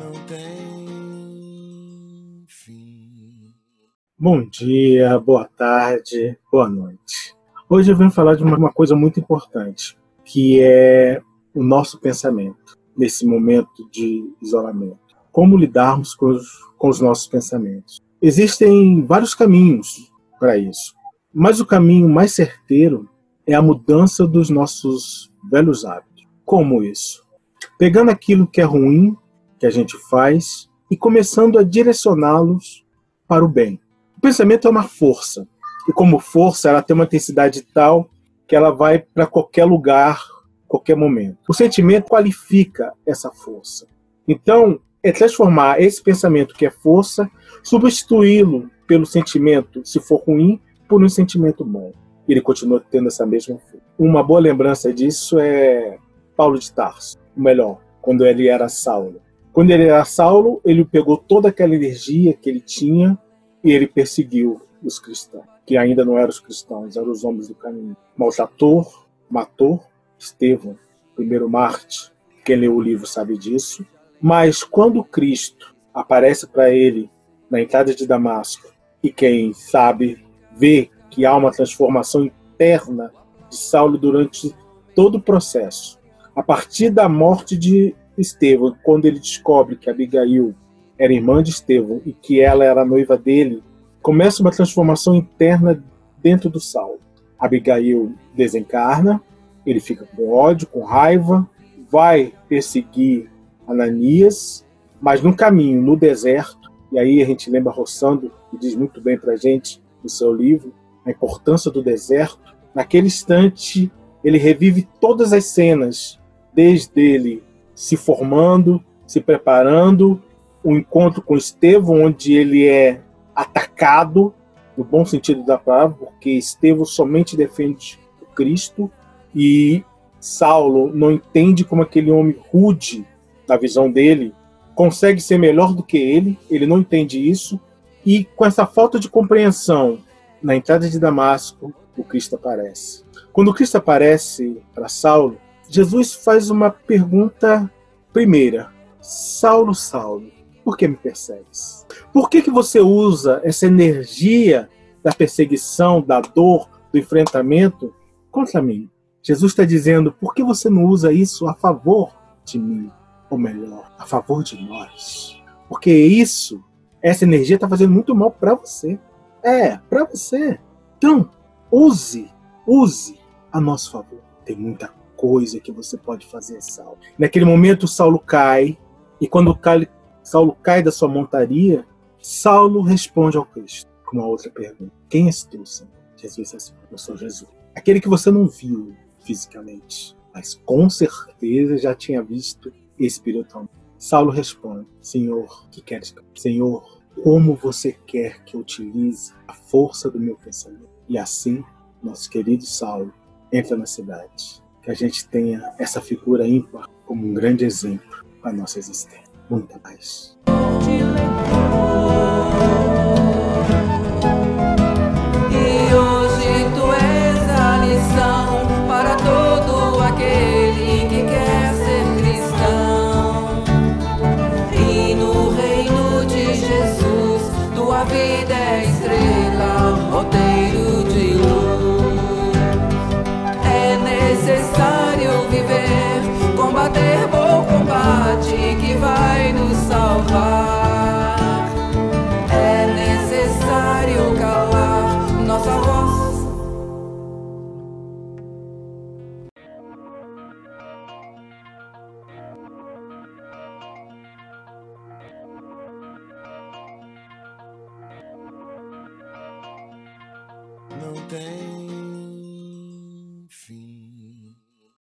não tem fim. Bom dia, boa tarde, boa noite. Hoje eu venho falar de uma coisa muito importante, que é o nosso pensamento nesse momento de isolamento. Como lidarmos com os, com os nossos pensamentos? Existem vários caminhos para isso, mas o caminho mais certeiro é a mudança dos nossos velhos hábitos. Como isso? Pegando aquilo que é ruim que a gente faz e começando a direcioná-los para o bem. O pensamento é uma força, e como força ela tem uma intensidade tal que ela vai para qualquer lugar, qualquer momento. O sentimento qualifica essa força. Então, é transformar esse pensamento que é força, substituí-lo pelo sentimento, se for ruim, por um sentimento bom. Ele continua tendo essa mesma força. Uma boa lembrança disso é Paulo de Tarso, ou melhor, quando ele era Saulo. Quando ele era Saulo, ele pegou toda aquela energia que ele tinha e ele perseguiu os cristãos, que ainda não eram os cristãos, eram os homens do caminho. Maltratou, matou Estevão, primeiro Marte. Quem leu o livro sabe disso. Mas quando Cristo aparece para ele na entrada de Damasco, e quem sabe vê que há uma transformação interna de Saulo durante todo o processo. A partir da morte de Estevão, quando ele descobre que Abigail era irmã de Estevão e que ela era noiva dele, começa uma transformação interna dentro do Saulo. Abigail desencarna, ele fica com ódio, com raiva, vai perseguir Ananias, mas no caminho, no deserto, e aí a gente lembra Rossando, que diz muito bem para gente no seu livro, a importância do deserto. Naquele instante, ele revive todas as cenas, desde ele se formando, se preparando, o encontro com Estevão, onde ele é atacado, no bom sentido da palavra, porque Estevão somente defende o Cristo e Saulo não entende como aquele homem rude, na visão dele, consegue ser melhor do que ele, ele não entende isso, e com essa falta de compreensão, na entrada de Damasco, o Cristo aparece. Quando o Cristo aparece para Saulo, Jesus faz uma pergunta primeira: Saulo, Saulo, por que me persegues? Por que, que você usa essa energia da perseguição, da dor, do enfrentamento contra mim? Jesus está dizendo: por que você não usa isso a favor de mim? Ou melhor, a favor de nós? Porque isso, essa energia está fazendo muito mal para você. É, para você. Então, use, use a nosso favor. Tem muita coisa que você pode fazer, Saulo. Naquele momento, Saulo cai, e quando cai, Saulo cai da sua montaria, Saulo responde ao Cristo com uma outra pergunta: Quem és tu, Senhor? Jesus responde: Eu sou Jesus. Aquele que você não viu fisicamente, mas com certeza já tinha visto espiritualmente. Saulo responde: Senhor, que queres? Senhor, como você quer que eu utilize a força do meu pensamento? E assim, nosso querido Saulo entra na cidade que a gente tenha essa figura ímpar como um grande exemplo para a nossa existência. Muita paz. Não tem